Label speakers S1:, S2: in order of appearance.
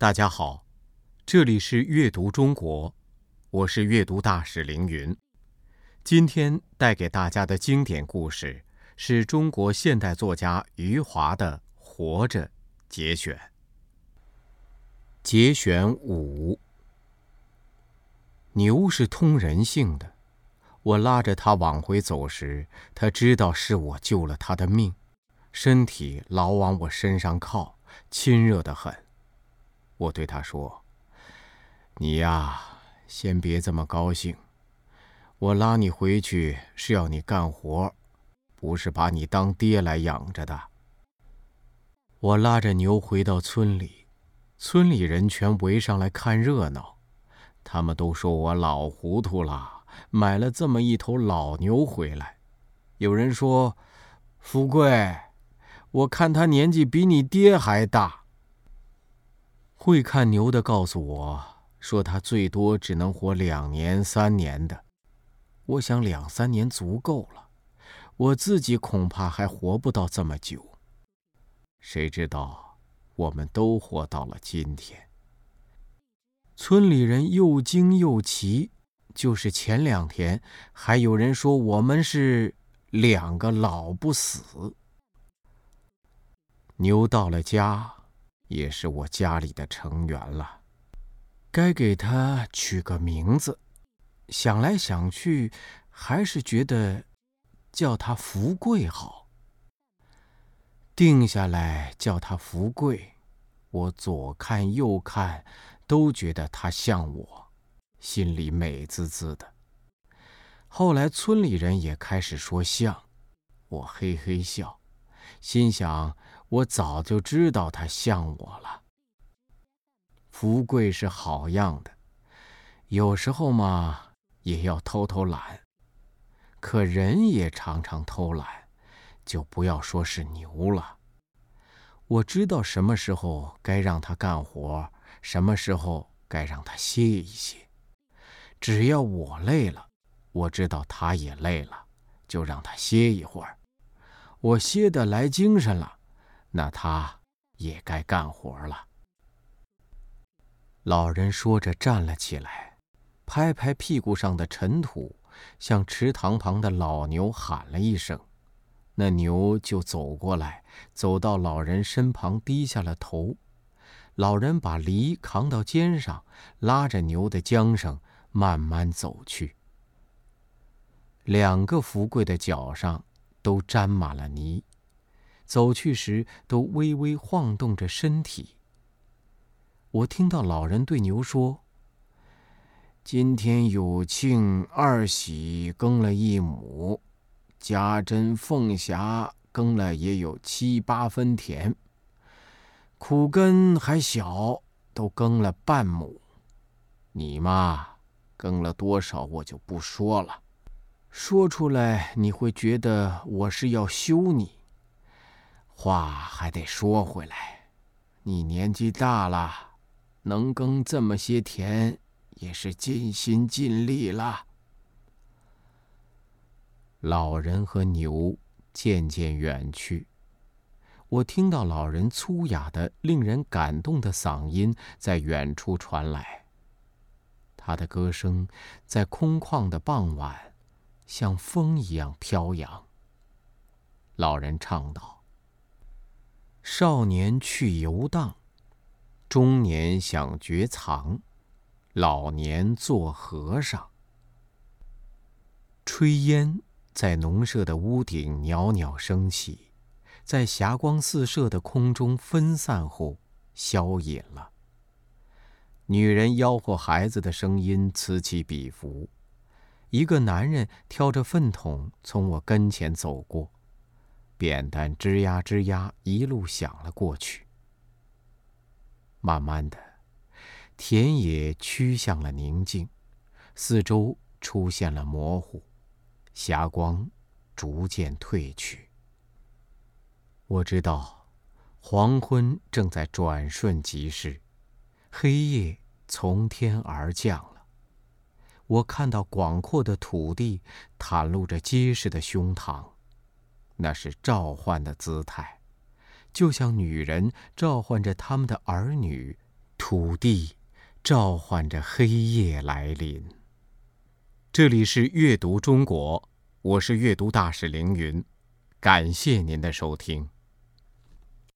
S1: 大家好，这里是阅读中国，我是阅读大使凌云。今天带给大家的经典故事是中国现代作家余华的《活着》节选。节选五：牛是通人性的，我拉着它往回走时，它知道是我救了它的命，身体老往我身上靠，亲热的很。我对他说：“你呀，先别这么高兴。我拉你回去是要你干活，不是把你当爹来养着的。”我拉着牛回到村里，村里人全围上来看热闹，他们都说我老糊涂了，买了这么一头老牛回来。有人说：“富贵，我看他年纪比你爹还大。”会看牛的告诉我说，他最多只能活两年、三年的。我想两三年足够了，我自己恐怕还活不到这么久。谁知道，我们都活到了今天。村里人又惊又奇，就是前两天还有人说我们是两个老不死。牛到了家。也是我家里的成员了，该给他取个名字。想来想去，还是觉得叫他福贵好。定下来叫他福贵，我左看右看，都觉得他像我，心里美滋滋的。后来村里人也开始说像，我嘿嘿笑，心想。我早就知道他像我了。福贵是好样的，有时候嘛也要偷偷懒，可人也常常偷懒，就不要说是牛了。我知道什么时候该让他干活，什么时候该让他歇一歇。只要我累了，我知道他也累了，就让他歇一会儿。我歇得来精神了。那他也该干活了。老人说着站了起来，拍拍屁股上的尘土，向池塘旁的老牛喊了一声，那牛就走过来，走到老人身旁，低下了头。老人把犁扛到肩上，拉着牛的缰绳，慢慢走去。两个福贵的脚上都沾满了泥。走去时都微微晃动着身体。我听到老人对牛说：“今天有庆二喜耕了一亩，家珍凤霞耕了也有七八分田。苦根还小，都耕了半亩。你嘛，耕了多少我就不说了，说出来你会觉得我是要羞你。”话还得说回来，你年纪大了，能耕这么些田，也是尽心尽力了。老人和牛渐渐远去，我听到老人粗哑的、令人感动的嗓音在远处传来。他的歌声在空旷的傍晚，像风一样飘扬。老人唱道。少年去游荡，中年想绝藏，老年做和尚。炊烟在农舍的屋顶袅袅升起，在霞光四射的空中分散后消隐了。女人吆喝孩子的声音此起彼伏，一个男人挑着粪桶从我跟前走过。扁担吱呀吱呀一路响了过去。慢慢的，田野趋向了宁静，四周出现了模糊，霞光逐渐褪去。我知道，黄昏正在转瞬即逝，黑夜从天而降了。我看到广阔的土地袒露着结实的胸膛。那是召唤的姿态，就像女人召唤着他们的儿女，土地召唤着黑夜来临。这里是阅读中国，我是阅读大使凌云，感谢您的收听。